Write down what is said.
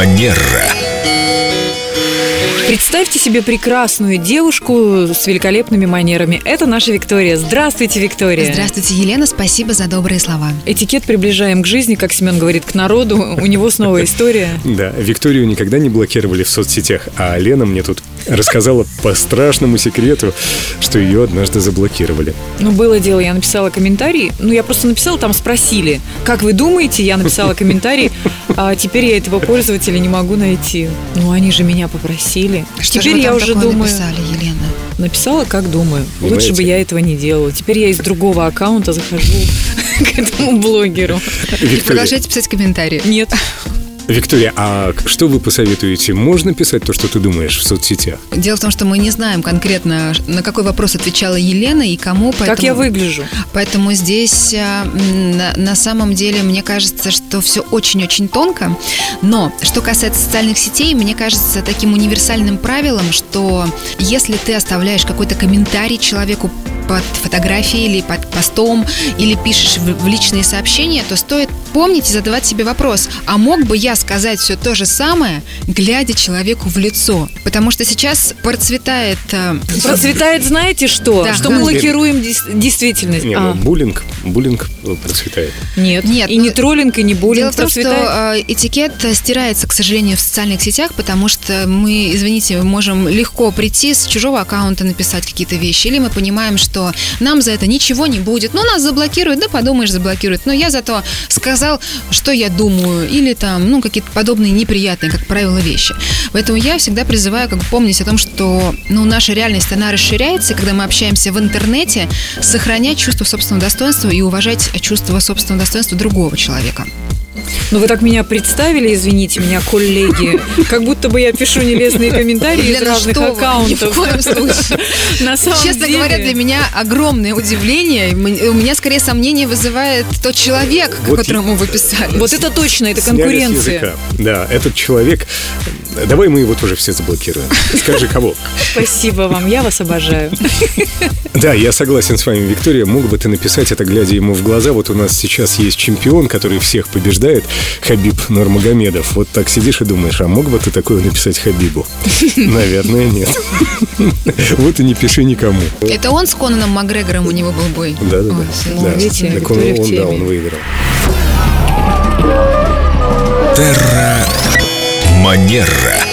Манера. Представьте себе прекрасную девушку с великолепными манерами. Это наша Виктория. Здравствуйте, Виктория. Здравствуйте, Елена. Спасибо за добрые слова. Этикет приближаем к жизни, как Семен говорит, к народу. У него снова история. Да, Викторию никогда не блокировали в соцсетях, а Лена мне тут рассказала по страшному секрету, что ее однажды заблокировали. Ну, было дело, я написала комментарий. Ну, я просто написала, там спросили, как вы думаете, я написала комментарий, а теперь я этого пользователя не могу найти. Ну, они же меня попросили. Что теперь же вы я там уже такое думаю, написали, Елена? написала, как думаю. Лучше Понимаете? бы я этого не делала. Теперь я из другого аккаунта захожу к этому блогеру. И продолжайте писать комментарии. Нет. Виктория, а что вы посоветуете? Можно писать то, что ты думаешь в соцсетях? Дело в том, что мы не знаем конкретно, на какой вопрос отвечала Елена и кому. Поэтому, Как я выгляжу? Поэтому здесь а, на, на самом деле мне кажется, что все очень-очень тонко. Но что касается социальных сетей, мне кажется таким универсальным правилом, что если ты оставляешь какой-то комментарий человеку под фотографией или под постом, или пишешь в, в личные сообщения, то стоит помнить и задавать себе вопрос, а мог бы я сказать все то же самое, глядя человеку в лицо? Потому что сейчас процветает... э, Процветает, знаете что? Да. Что Да. мы лакируем дес- действительность. Не, А, ну, буллинг, буллинг э, процветает. нет. Нет, И ну, не троллинг, и не буллинг Дело в том, что процветает. э, этикет стирается, к сожалению, в социальных сетях, потому что мы, извините, можем легко прийти с чужого аккаунта написать какие-то вещи, или мы понимаем, что нам за это ничего не будет. Ну, нас заблокируют, да подумаешь, заблокируют. Но я зато сказал, что я думаю, или там, ну, какие-то подобные неприятные, как правило, вещи. Поэтому я всегда призываю как бы помнить о том, что, ну, наша реальность, она расширяется, когда мы общаемся в интернете, сохранять чувство собственного достоинства и уважать чувство собственного достоинства другого человека. Ну, вы так меня представили, извините меня, коллеги, как будто бы я пишу нелестные комментарии из Лена, разных что вы? аккаунтов. Ни в коем случае. На самом Честно деле- говоря, для меня огромное удивление. У меня скорее сомнение вызывает тот человек, Вот которому вы писали. Вот это точно, это конкуренция. Да, этот человек... Давай мы его тоже все заблокируем. Скажи, кого? Спасибо вам, я вас обожаю. Да, я согласен с вами, Виктория. Мог бы ты написать это, глядя ему в глаза. Вот у нас сейчас есть чемпион, который всех побеждает, Хабиб Нурмагомедов. Вот так сидишь и думаешь, а мог бы ты такое написать Хабибу? Наверное, нет. Вот и не пиши никому. Это он с Конаном Макгрегором у него был бой? Да-да-да. Ну, Да. видите, он, Виктория в он, да, теме. он выиграл. Манера.